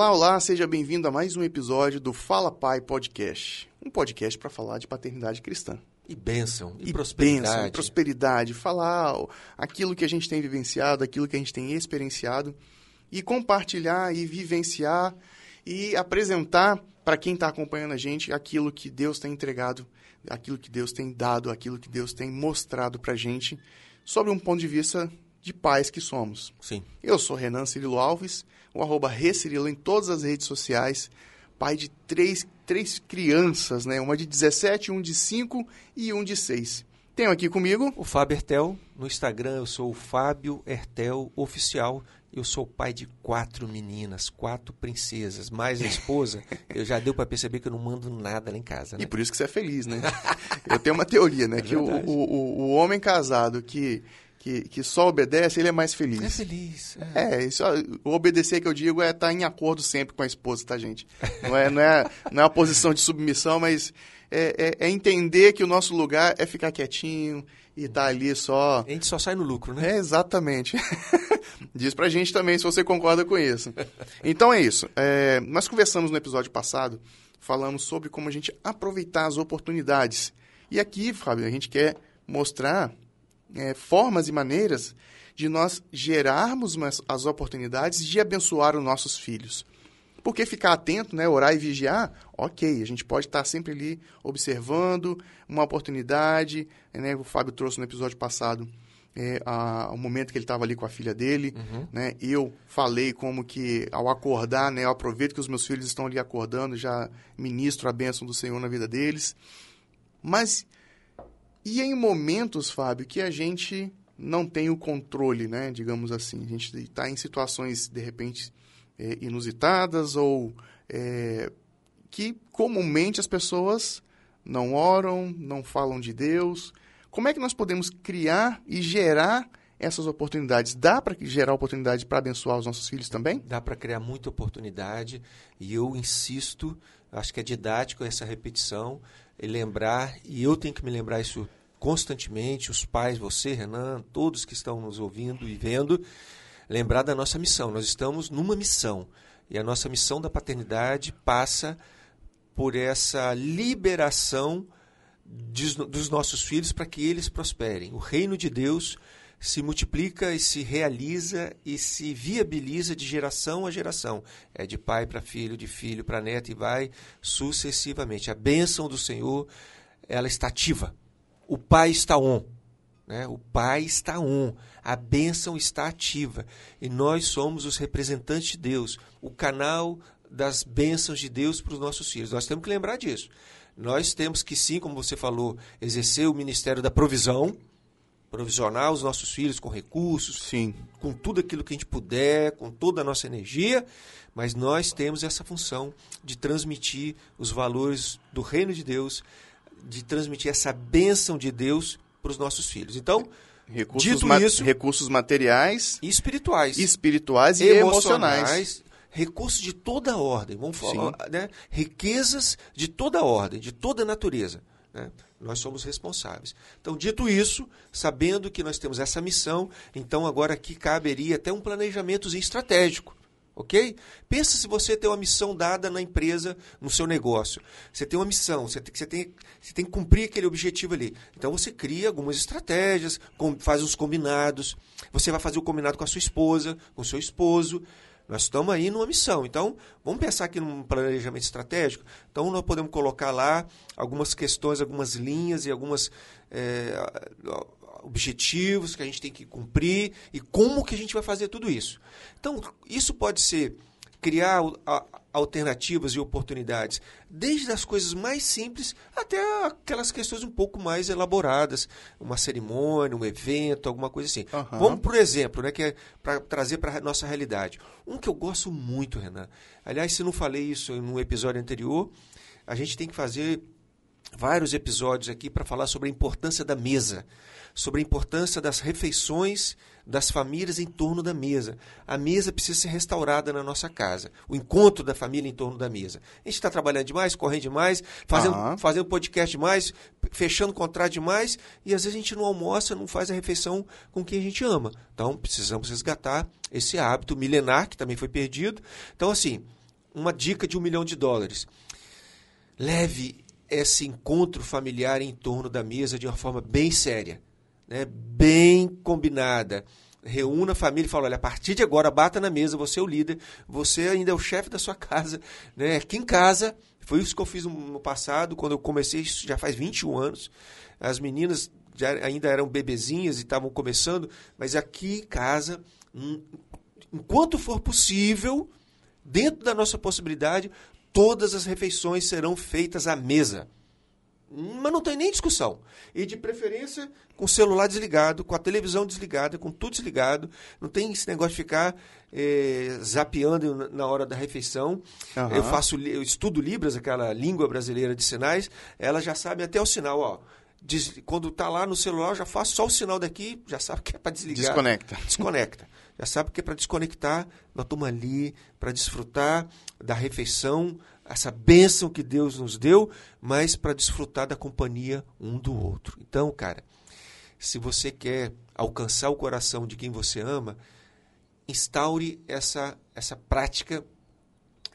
Olá, olá, seja bem-vindo a mais um episódio do Fala Pai Podcast. Um podcast para falar de paternidade cristã. E bênção, e, E prosperidade. bênção, e prosperidade, falar aquilo que a gente tem vivenciado, aquilo que a gente tem experienciado e compartilhar e vivenciar e apresentar para quem está acompanhando a gente aquilo que Deus tem entregado, aquilo que Deus tem dado, aquilo que Deus tem mostrado para a gente sobre um ponto de vista de pais que somos. Sim. Eu sou Renan Cirilo Alves, o arroba Recirilo em todas as redes sociais, pai de três, três crianças, né? Uma de 17, um de 5 e um de 6. Tenho aqui comigo O Fábio Hertel, no Instagram eu sou o Fábio Hertel Oficial. Eu sou pai de quatro meninas, quatro princesas, mais a esposa. eu já deu para perceber que eu não mando nada lá em casa, né? E por isso que você é feliz, né? Eu tenho uma teoria, né? que o, verdade. o, o, o homem casado que, que, que só obedece, ele é mais feliz. É feliz. é. É, isso, o obedecer que eu digo é estar em acordo sempre com a esposa, tá, gente? Não é, não é, não é uma posição de submissão, mas é, é, é entender que o nosso lugar é ficar quietinho e estar ali só. A gente só sai no lucro, né? É, exatamente. Diz pra gente também se você concorda com isso. Então é isso. É, nós conversamos no episódio passado, falamos sobre como a gente aproveitar as oportunidades. E aqui, Fábio, a gente quer mostrar é, formas e maneiras de nós gerarmos as oportunidades de abençoar os nossos filhos. Porque ficar atento, né, orar e vigiar, ok, a gente pode estar sempre ali observando uma oportunidade. Né, o Fábio trouxe no episódio passado é, a- o momento que ele estava ali com a filha dele. Né, eu falei como que ao acordar, né, eu aproveito que os meus filhos estão ali acordando, já ministro a bênção do Senhor na vida deles. Mas e em momentos, Fábio, que a gente não tem o controle, né? Digamos assim. A gente está em situações, de repente, é, inusitadas ou é, que comumente as pessoas não oram, não falam de Deus. Como é que nós podemos criar e gerar essas oportunidades? Dá para gerar oportunidade para abençoar os nossos filhos também? Dá para criar muita oportunidade e eu insisto, acho que é didático essa repetição, e lembrar, e eu tenho que me lembrar isso constantemente, os pais, você, Renan, todos que estão nos ouvindo e vendo, lembrar da nossa missão. Nós estamos numa missão e a nossa missão da paternidade passa por essa liberação dos, dos nossos filhos para que eles prosperem. O reino de Deus se multiplica e se realiza e se viabiliza de geração a geração. É de pai para filho, de filho para neto e vai sucessivamente. A bênção do Senhor, ela está ativa. O pai está on. Né? O pai está on. A bênção está ativa. E nós somos os representantes de Deus, o canal das bênçãos de Deus para os nossos filhos. Nós temos que lembrar disso. Nós temos que, sim, como você falou, exercer o ministério da provisão, provisionar os nossos filhos com recursos, Sim. com tudo aquilo que a gente puder, com toda a nossa energia, mas nós temos essa função de transmitir os valores do reino de Deus, de transmitir essa bênção de Deus para os nossos filhos. Então, Recursos, Dito isso- recursos materiais, e espirituais, espirituais e emocionais. recursos de toda ordem, vamos falar, né? riquezas de toda ordem, de toda natureza. Né? Nós somos responsáveis. Então, dito isso, sabendo que nós temos essa missão, então agora aqui caberia até um planejamentozinho estratégico. Ok? Pensa se você tem uma missão dada na empresa, no seu negócio. Você tem uma missão, você tem, você tem, você tem que cumprir aquele objetivo ali. Então você cria algumas estratégias, faz os combinados. Você vai fazer o combinado com a sua esposa, com o seu esposo. Nós estamos aí numa missão. Então, vamos pensar aqui num planejamento estratégico. Então, nós podemos colocar lá algumas questões, algumas linhas e algumas eh, objetivos que a gente tem que cumprir e como que a gente vai fazer tudo isso. Então, isso pode ser criar alternativas e oportunidades, desde as coisas mais simples até aquelas questões um pouco mais elaboradas, uma cerimônia, um evento, alguma coisa assim. Aham. Vamos por exemplo, né, que é para trazer para a nossa realidade. Um que eu gosto muito, Renan. Aliás, se não falei isso em um episódio anterior, a gente tem que fazer vários episódios aqui para falar sobre a importância da mesa, sobre a importância das refeições das famílias em torno da mesa. A mesa precisa ser restaurada na nossa casa. O encontro da família em torno da mesa. A gente está trabalhando demais, correndo demais, fazendo, Aham. fazendo podcast demais, fechando contrato demais, e às vezes a gente não almoça, não faz a refeição com quem a gente ama. Então, precisamos resgatar esse hábito milenar que também foi perdido. Então, assim, uma dica de um milhão de dólares. Leve esse encontro familiar em torno da mesa de uma forma bem séria, né? bem combinada. Reúna a família e fala: olha, a partir de agora, bata na mesa, você é o líder, você ainda é o chefe da sua casa. Né? Aqui em casa, foi isso que eu fiz no passado, quando eu comecei, isso já faz 21 anos. As meninas já ainda eram bebezinhas e estavam começando, mas aqui em casa, hum, enquanto for possível, dentro da nossa possibilidade, todas as refeições serão feitas à mesa. Mas não tem nem discussão. E de preferência com o celular desligado, com a televisão desligada, com tudo desligado. Não tem esse negócio de ficar é, zapeando na hora da refeição. Uhum. Eu faço, eu estudo Libras, aquela língua brasileira de sinais. Ela já sabe até o sinal, ó. Des, quando está lá no celular, já faço só o sinal daqui, já sabe que é para desligar. Desconecta. Desconecta. Já sabe que é para desconectar. Nós estamos ali para desfrutar da refeição, essa bênção que Deus nos deu, mas para desfrutar da companhia um do outro. Então, cara, se você quer alcançar o coração de quem você ama, instaure essa, essa prática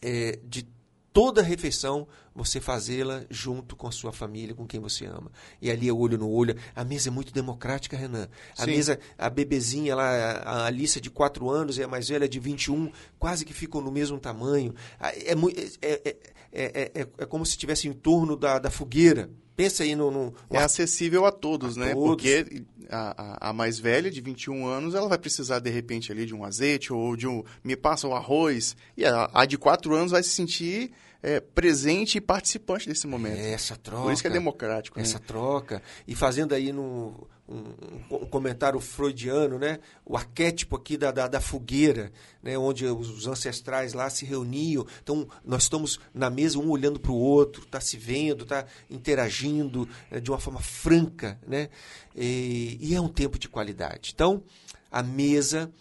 é, de toda refeição você fazê-la junto com a sua família, com quem você ama. E ali é olho no olho. A mesa é muito democrática, Renan. A Sim. mesa, a bebezinha lá, a Alice de 4 anos e a mais velha de 21, quase que ficam no mesmo tamanho. É, é, é, é, é como se estivesse em torno da, da fogueira. Pensa aí no. no é acessível a todos, a né? Todos. Porque a, a, mais velha, de 21 anos, ela vai precisar, de repente, ali de um azeite ou de um. Me passa o arroz. E a, a de 4 anos vai se sentir é, presente e participante desse momento. É essa troca. Por isso que é democrático. Essa né? troca. E fazendo aí no, um, um, comentário freudiano, né? o arquétipo aqui da, da, da, fogueira, né? onde os ancestrais lá se reuniam. Então, nós estamos na mesa, um olhando para o outro, está se vendo, está interagindo né? de uma forma franca. Né? E, e é um tempo de qualidade. Então, a mesa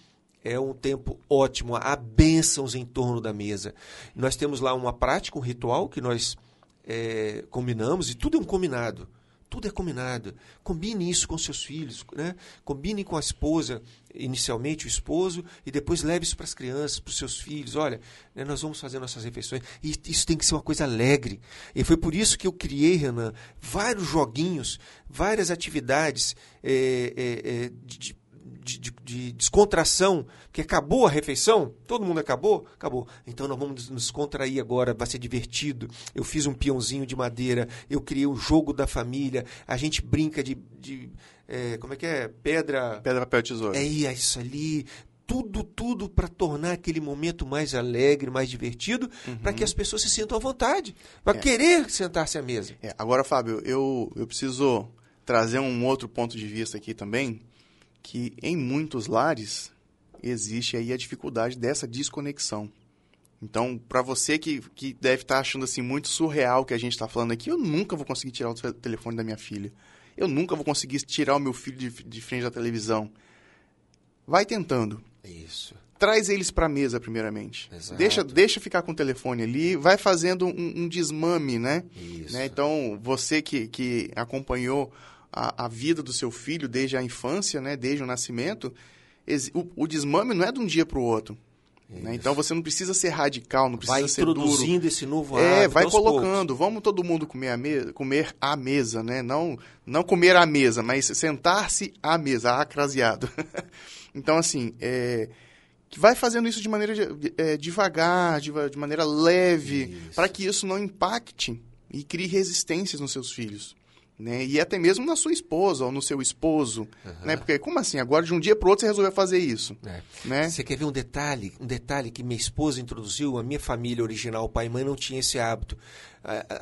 é um tempo ótimo, há bênçãos em torno da mesa. Nós temos lá uma prática, um ritual que nós é, combinamos, e tudo é um combinado. Tudo é combinado. Combine isso com seus filhos, né? Combine com a esposa, inicialmente o esposo, e depois leve isso para as crianças, para os seus filhos. Olha, né, nós vamos fazer nossas refeições. E isso tem que ser uma coisa alegre. E foi por isso que eu criei, Renan, vários joguinhos, várias atividades é, é, de, de, de, de, descontração, que acabou a refeição, todo mundo acabou? Acabou. Então nós vamos nos contrair agora, vai ser divertido. Eu fiz um peãozinho de madeira, eu criei um jogo da família, a gente brinca de. de é, como é que é? Pedra. Pedra, papel, tesouro. É isso ali tudo, tudo para tornar aquele momento mais alegre, mais divertido, uhum. para que as pessoas se sintam à vontade, para é. querer sentar-se à mesa. É. Agora, Fábio, eu, eu preciso trazer um outro ponto de vista aqui também, que em muitos lares existe aí a dificuldade dessa desconexão. Então, para você que, que deve estar tá achando assim muito surreal o que a gente está falando aqui, eu nunca vou conseguir tirar o telefone da minha filha. Eu nunca vou conseguir tirar o meu filho de, de frente da televisão. Vai tentando. Isso. Traz eles para a mesa, primeiramente. Exato. Deixa, deixa ficar com o telefone ali, vai fazendo um, um desmame, né? Isso. Né? Então, você que, que acompanhou a, a vida do seu filho desde a infância, né, desde o nascimento, o, o desmame não é de um dia para o outro. Né? Então você não precisa ser radical, não precisa vai ser duro. Vai introduzindo esse novo hábito. É, vai colocando. Poucos. Vamos todo mundo comer à mesa, comer à mesa, né? Não, não comer à mesa, mas sentar-se à mesa, acraseado. então assim, é, vai fazendo isso de maneira é, devagar, de, de maneira leve, para que isso não impacte e crie resistências nos seus filhos né? E até mesmo na sua esposa ou no seu esposo, uhum. né? Porque como assim? Agora de um dia para o outro você resolveu fazer isso, é. né? Você quer ver um detalhe, um detalhe que minha esposa introduziu, a minha família original, pai e mãe não tinha esse hábito.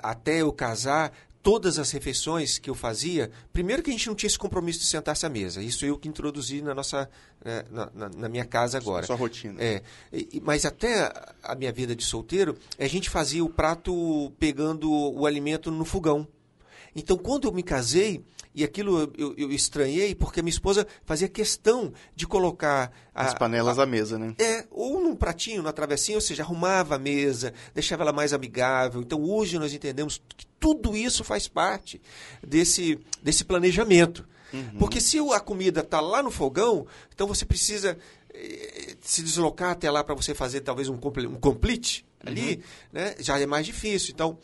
Até eu casar, todas as refeições que eu fazia, primeiro que a gente não tinha esse compromisso de sentar-se à mesa. Isso eu que introduzi na nossa, né, na, na, na minha casa agora. Sua rotina. É. Mas até a minha vida de solteiro, a gente fazia o prato pegando o alimento no fogão. Então, quando eu me casei, e aquilo eu, eu, estranhei, porque minha esposa fazia questão de colocar... A, As panelas a, à mesa, né? É, ou num pratinho, na travessinha, ou seja, arrumava a mesa, deixava ela mais amigável. Então, hoje nós entendemos que tudo isso faz parte desse, desse planejamento. Uhum. Porque se a comida está lá no fogão, então você precisa eh, se deslocar até lá para você fazer talvez um, um complete ali, uhum. né? Já é mais difícil. Então,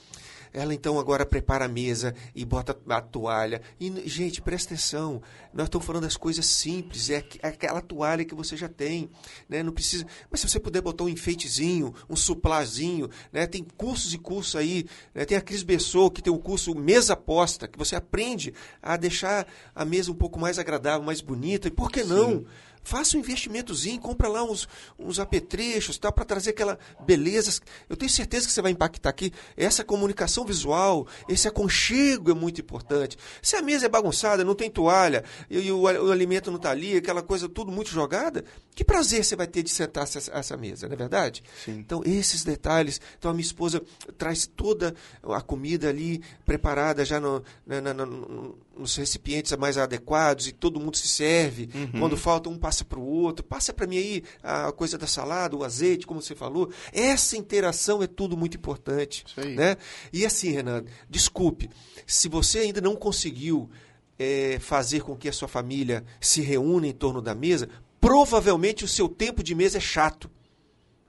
ela então agora prepara a mesa e bota a toalha. E, gente, presta atenção. Nós estamos falando das coisas simples. É, é aquela toalha que você já tem. Né? Não precisa. Mas se você puder botar um enfeitezinho, um suplazinho, né? tem cursos e cursos aí. Né? Tem a Cris Bessou, que tem o curso Mesa Posta, que você aprende a deixar a mesa um pouco mais agradável, mais bonita. E por que não? Faça um investimentozinho, compra lá uns, uns apetrechos tal, para trazer aquela beleza. Eu tenho certeza que você vai impactar aqui. Essa comunicação visual, esse aconchego é muito importante. Se a mesa é bagunçada, não tem toalha, e, e o, o, alimento não está ali, aquela coisa tudo muito jogada, que prazer você vai ter de sentar essa, essa mesa, não é verdade? Sim. Então, esses detalhes. Então, a minha esposa traz toda a comida ali preparada já no, na, na, no, nos recipientes mais adequados e todo mundo se serve. Uhum. Quando falta um passa para o outro, passa para mim aí a coisa da salada, o azeite, como você falou. Essa interação é tudo muito importante. Né? E assim, Renan, desculpe, se você ainda não conseguiu é, fazer com que a sua família se reúna em torno da mesa, provavelmente o seu tempo de mesa é chato.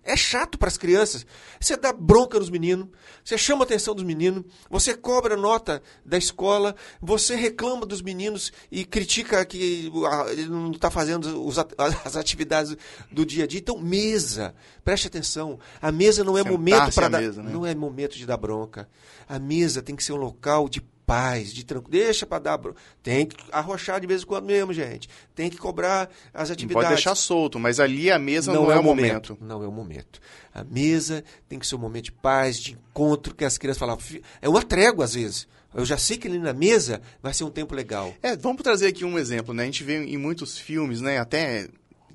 É chato para as crianças. Você dá bronca nos meninos, você chama a atenção dos meninos, você cobra nota da escola, você reclama dos meninos e critica que ele não está fazendo as atividades do dia a dia. Então, mesa, preste atenção. A mesa não é momento para dar, mesa, né? não é momento de dar bronca. A mesa tem que ser um local de paz, de tranquilo. Deixa para dar. Tem que arrochar de vez em quando mesmo, gente. Tem que cobrar as atividades. Não pode deixar solto, mas ali a mesa não, não é, é, o momento. momento. Não é o momento. A mesa tem que ser um momento de paz, de encontro, que as crianças falavam. É uma trégua, às vezes. Eu já sei que ali na mesa vai ser um tempo legal. É, vamos trazer aqui um exemplo, né? A gente vê em muitos filmes, né? Até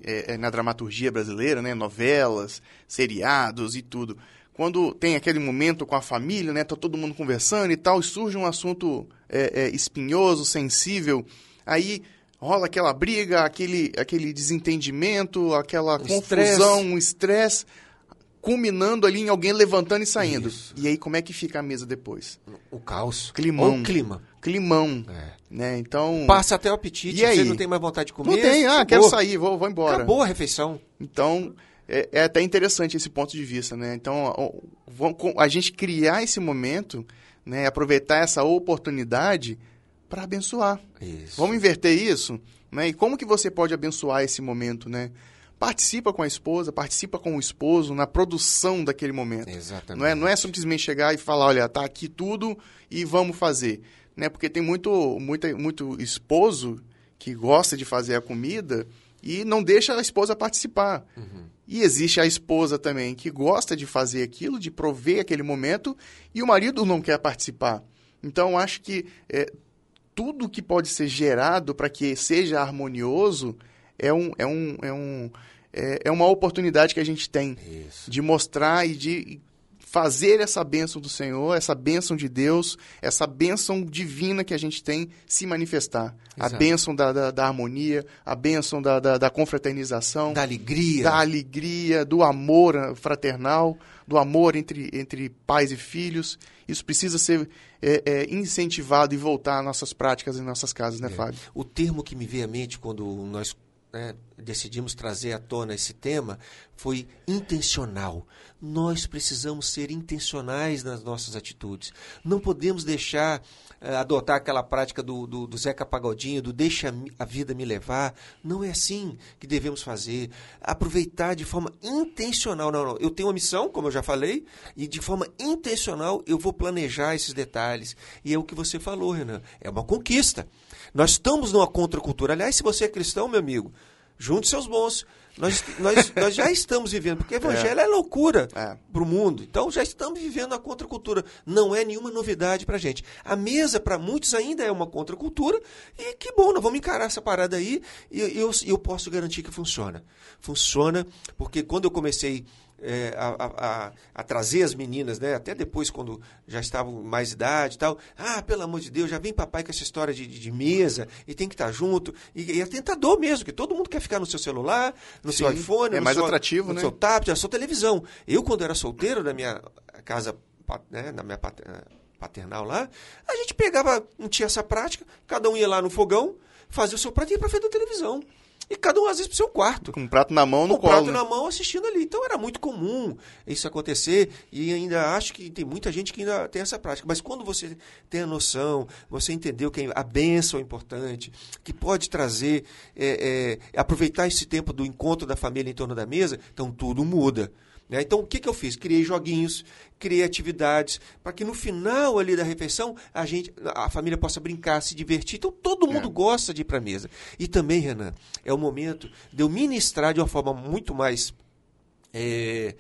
é, é na dramaturgia brasileira, né? Novelas, seriados e tudo quando tem aquele momento com a família, né? Tá todo mundo conversando e tal, e surge um assunto é, é, espinhoso, sensível, aí rola aquela briga, aquele, aquele desentendimento, aquela confusão, stress. um estresse, culminando ali em alguém levantando e saindo. Isso. E aí como é que fica a mesa depois? O caos. Climão. Ou o clima. Climão. É. Né? Então. Passa até o apetite, e aí? você não tem mais vontade de comer. Não tem, ah, quero sair, vou, vou embora. Acabou a refeição. Então, é, é, até interessante esse ponto de vista, né? Então, a gente criar esse momento, né? Aproveitar essa oportunidade para abençoar. Isso. Vamos inverter isso, né? E como que você pode abençoar esse momento, né? Participa com a esposa, participa com o esposo na produção daquele momento. Exatamente. Não é, não é simplesmente chegar e falar, olha, tá aqui tudo e vamos fazer, né? Porque tem muito, muito, muito esposo que gosta de fazer a comida e não deixa a esposa participar. Uhum. E existe a esposa também que gosta de fazer aquilo, de prover aquele momento, e o marido não quer participar. Então, acho que é, tudo que pode ser gerado para que seja harmonioso é, um, é, um, é, um, é, é uma oportunidade que a gente tem Isso. de mostrar e de fazer essa bênção do Senhor, essa bênção de Deus, essa bênção divina que a gente tem se manifestar. Exato. A bênção da, da, da, harmonia, a bênção da, da, da, confraternização. Da alegria. Da alegria, do amor fraternal, do amor entre, entre pais e filhos. Isso precisa ser é, é, incentivado e voltar às nossas práticas em nossas casas, né, é. Fábio? O termo que me veio à mente quando nós né, decidimos trazer à tona esse tema foi intencional. Nós precisamos ser intencionais nas nossas atitudes. Não podemos deixar uh, adotar aquela prática do, do, do, Zeca Pagodinho, do deixa a vida me levar. Não é assim que devemos fazer. Aproveitar de forma intencional. Não, não. Eu tenho uma missão, como eu já falei, e de forma intencional eu vou planejar esses detalhes. E é o que você falou, Renan. É uma conquista. Nós estamos numa contracultura. Aliás, se você é cristão, meu amigo, junte seus bons. Nós, nós, nós já estamos vivendo, porque evangelho é, é loucura é. para o mundo. Então já estamos vivendo a contracultura. Não é nenhuma novidade para a gente. A mesa, para muitos, ainda é uma contracultura. E que bom, nós vamos encarar essa parada aí. E eu, eu posso garantir que funciona. Funciona, porque quando eu comecei é, a, a, a, trazer as meninas, né? Até depois, quando já estavam mais idade e tal. Ah, pelo amor de Deus, já vem papai com essa história de, de, de mesa e tem que estar junto. E, e, é tentador mesmo, que todo mundo quer ficar no seu celular, no Sim, seu iPhone, é no mais seu, atrativo, no né? seu tablet, na sua televisão. Eu, quando era solteiro, na minha casa, né, na minha paternal lá, a gente pegava, não tinha essa prática, cada um ia lá no fogão, fazia o seu pratinho para frente da televisão. E cada um, às vezes, pro seu quarto. Com um prato na mão no com colo. prato né? na mão assistindo ali. Então era muito comum isso acontecer e ainda acho que tem muita gente que ainda tem essa prática. Mas quando você tem a noção, você entendeu que a bênção é importante, que pode trazer, é, é, aproveitar esse tempo do encontro da família em torno da mesa, então tudo muda. Né? Então, o que, que eu fiz? Criei joguinhos, criei atividades, para que no final ali da refeição a gente, a família possa brincar, se divertir. Então, todo mundo É. gosta de ir para a mesa. E também, Renan, é o momento de eu ministrar de uma forma muito mais é,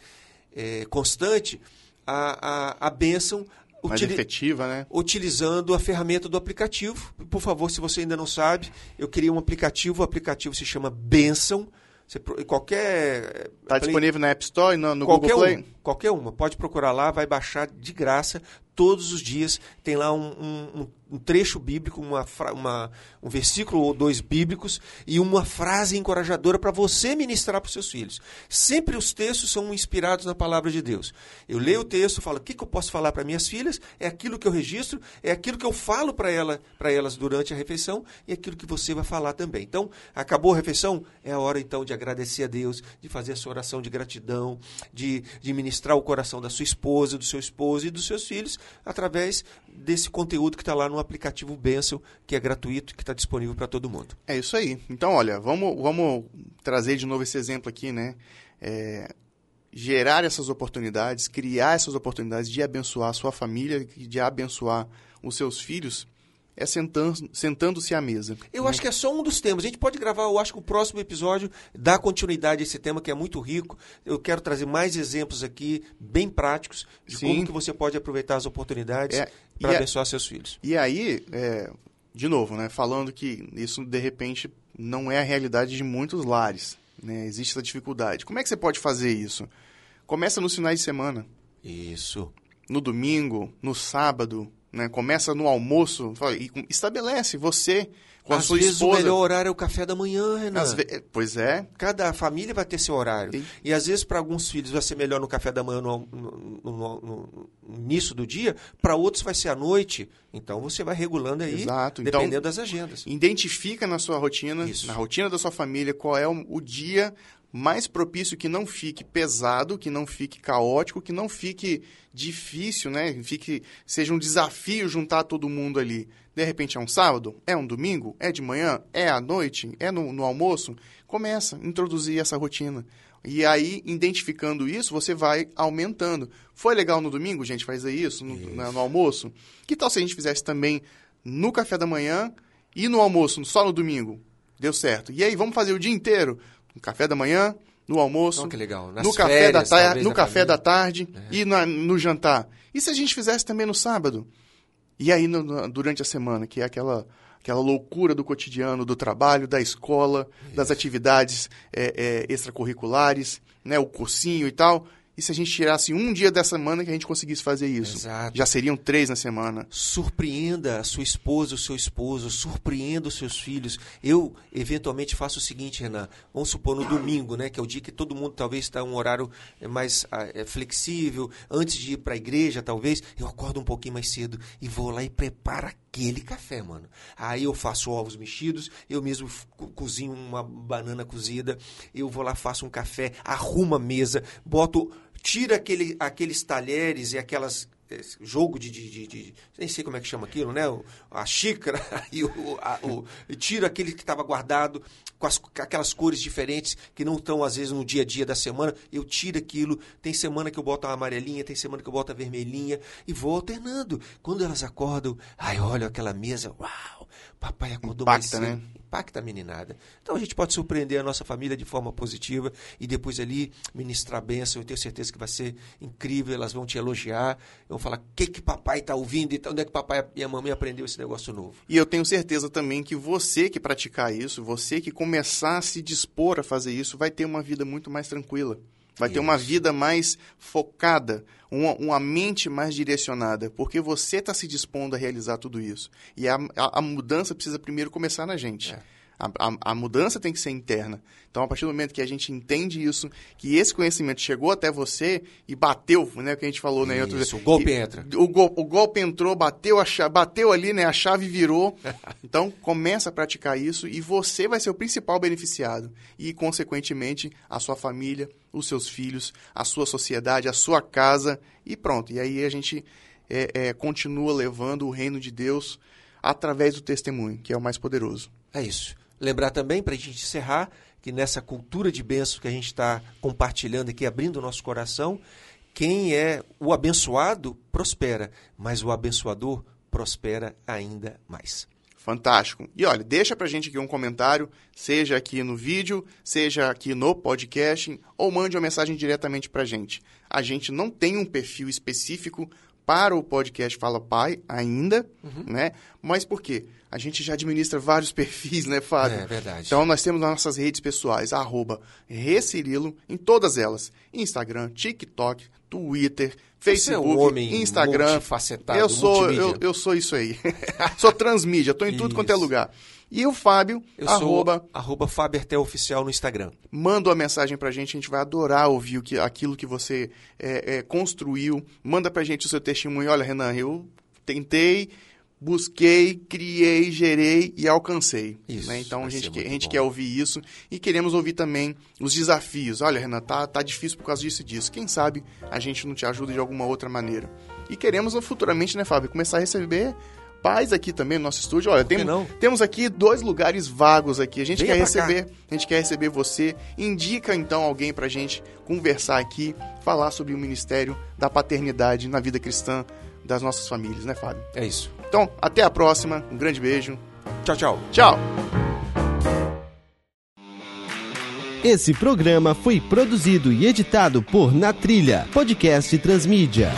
é, constante a, a, a bênção Mais utili- efetiva, né? utilizando a ferramenta do aplicativo. Por favor, se você ainda não sabe, eu criei um aplicativo, o aplicativo se chama Bênção. Você, qualquer Tá Play- disponível na App Store e no, no Google Play? um, qualquer uma. Pode procurar lá, vai baixar de graça todos os dias. Tem lá um, um- um- trecho bíblico, uma, uma- um versículo ou dois bíblicos e uma frase encorajadora para você ministrar para os seus filhos. Sempre os textos são inspirados na palavra de Deus. Eu leio o texto, falo o que, que eu posso falar para minhas filhas, é aquilo que eu registro, é aquilo que eu falo para ela, elas durante a refeição e aquilo que você vai falar também. Então, acabou a refeição? É a hora então de agradecer a Deus, de fazer a sua oração de gratidão, de, de ministrar o coração da sua esposa, do seu esposo e dos seus filhos através desse conteúdo que está lá no aplicativo Bênção, que é gratuito e que está disponível para todo mundo. É isso aí. Então, olha, vamos, vamos trazer de novo esse exemplo aqui, né? É, gerar essas oportunidades, criar essas oportunidades de abençoar a sua família, de abençoar os seus filhos, é sentando- sentando-se à mesa. Eu acho que é só um dos temas. A gente pode gravar, eu acho que o próximo episódio dá continuidade a esse tema que é muito rico. Eu quero trazer mais exemplos aqui, bem práticos, de Sim. como que você pode aproveitar as oportunidades É, para a- abençoar seus filhos. E aí, é, de novo, né, falando que isso de repente não é a realidade de muitos lares, né? Existe essa dificuldade. Como é que você pode fazer isso? Começa nos finais de semana, Isso. no domingo, no sábado, né? Começa no almoço e estabelece você com a Às sua vezes o esposa. melhor horário é o café da manhã, Renan. Ve- Pois é, Cada família vai ter seu horário. Sim. E às vezes para alguns filhos vai ser melhor no café da manhã, no, no- no- no- início do dia, para outros vai ser à noite. Então você vai regulando aí, Exato. Então- dependendo das agendas. Identifica na sua rotina, Isso. na rotina da sua família, qual é o, o dia mais propício que não fique pesado, que não fique caótico, que não fique difícil, né? Fique seja um desafio juntar todo mundo ali. De repente é um sábado, é um domingo, é de manhã, é à noite, é no, no almoço. Começa a introduzir essa rotina. E aí, identificando isso, você vai aumentando. Foi legal no domingo, gente, fazer isso, no, na- no almoço? Que tal se a gente fizesse também no café da manhã e no almoço, só no domingo? Deu certo. E aí, vamos fazer o dia inteiro? No café da manhã, no almoço, Olha que legal. Nas no café, férias, da, tarde, no café da tarde e na- no jantar. E se a gente fizesse também no sábado? E aí, no- durante a semana, que é aquela, aquela loucura do cotidiano, do trabalho, da escola, das atividades é, é, extracurriculares, né, o cursinho e tal. E se a gente tirasse um dia da semana que a gente conseguisse fazer isso? Exato. Já seriam três na semana. Surpreenda a sua esposa, o seu esposo, surpreenda os seus filhos. Eu, eventualmente, faço o seguinte, Renan. Vamos supor no domingo, né? Que é o dia que todo mundo talvez está um horário eh, mais ah, eh, flexível. Antes de ir para a igreja, talvez, eu acordo um pouquinho mais cedo e vou lá e preparo aquele café, mano. Aí eu faço ovos mexidos, eu mesmo cozinho uma banana cozida, eu vou lá, faço um café, arrumo a mesa, boto tira aquele, aqueles talheres e aquelas esse jogo de, de, de- de- nem sei como é que chama aquilo, né? O- a xícara e o, a- o- e tira aquele que estava guardado com, as, com aquelas cores diferentes que não estão às vezes no dia a dia da semana. Eu tiro aquilo. Tem semana que eu boto a amarelinha, tem semana que eu boto a vermelhinha e vou alternando. Quando elas acordam, ai, olha aquela mesa, uau, papai acordou Impacta, mais cedo né? Impacta a meninada. Então a gente pode surpreender a nossa família de forma positiva e depois ali ministrar bênção. Eu tenho certeza que vai ser incrível, elas vão te elogiar, vão falar o que que papai está ouvindo, então onde é que papai e a mamãe aprendeu esse negócio novo. E eu tenho certeza também que você que praticar isso, você que começar a se dispor a fazer isso, vai ter uma vida muito mais tranquila. Vai ter uma vida mais focada, uma, uma mente mais direcionada, porque você está se dispondo a realizar tudo isso. E a, a, a mudança precisa primeiro começar na gente. É. A, a, a, mudança tem que ser interna. Então, a partir do momento que a gente entende isso, que esse conhecimento chegou até você e bateu, né? Que a gente falou, né? Isso, o golpe que, entra. O, go, o golpe entrou, bateu, a chave, bateu ali, né? A chave virou. então, começa a praticar isso e você vai ser o principal beneficiado. E, consequentemente, a sua família, os seus filhos, a sua sociedade, a sua casa e pronto. E aí a gente é, é, continua levando o reino de Deus através do testemunho, que é o mais poderoso. É isso. Lembrar também, para a gente encerrar, que nessa cultura de bênção que a gente está compartilhando aqui, abrindo o nosso coração, quem é o abençoado prospera, mas o abençoador prospera ainda mais. Fantástico. E olha, deixa pra gente aqui um comentário, seja aqui no vídeo, seja aqui no podcast, ou mande uma mensagem diretamente pra gente. A gente não tem um perfil específico para o podcast Fala Pai ainda, uhum. né? Mas por quê? A gente já administra vários perfis, né, Fábio? É verdade. Então nós temos nossas redes pessoais, arroba Recirilo, em todas elas. Instagram, TikTok, Twitter, Facebook, Você é um homem Instagram. Facetado, eu sou, eu, eu, sou isso aí. sou transmídia, estou em tudo isso. quanto é lugar. E o Fábio, Eu arroba, sou arroba Fabertel Oficial no Instagram. Manda uma mensagem pra gente, a gente vai adorar ouvir o que, aquilo que você é, é, construiu. Manda pra gente o seu testemunho. Olha, Renan, eu tentei, busquei, criei, gerei e alcancei. Isso, né? Então a gente, a gente bom. quer ouvir isso e queremos ouvir também os desafios. Olha, Renan, tá, tá difícil por causa disso e disso. Quem sabe a gente não te ajuda de alguma outra maneira. E queremos futuramente, né, Fábio, começar a receber pais aqui também no nosso estúdio. Olha, tem, temos aqui dois lugares vagos aqui. A gente Venha quer receber, cá. a gente quer receber você. Indica então alguém pra gente conversar aqui, falar sobre o ministério da paternidade na vida cristã das nossas famílias, né, Fábio? É isso. Então, até a próxima. Um grande beijo. Tchau, tchau. Tchau. Esse programa foi produzido e editado por Na Trilha, podcast Transmídia.